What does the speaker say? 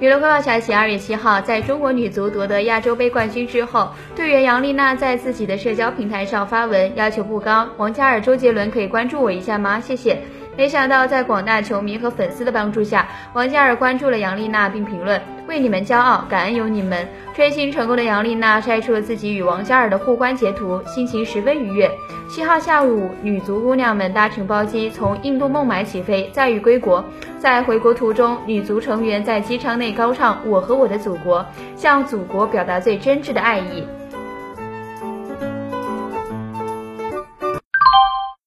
娱乐快报消息：二月七号，在中国女足夺得亚洲杯冠军之后，队员杨丽娜在自己的社交平台上发文，要求不高。王嘉尔、周杰伦可以关注我一下吗？谢谢。没想到，在广大球迷和粉丝的帮助下，王嘉尔关注了杨丽娜，并评论：“为你们骄傲，感恩有你们。”追星成功的杨丽娜晒出了自己与王嘉尔的互关截图，心情十分愉悦。七号下午，女足姑娘们搭乘包机从印度孟买起飞，载誉归国。在回国途中，女足成员在机舱内高唱《我和我的祖国》，向祖国表达最真挚的爱意。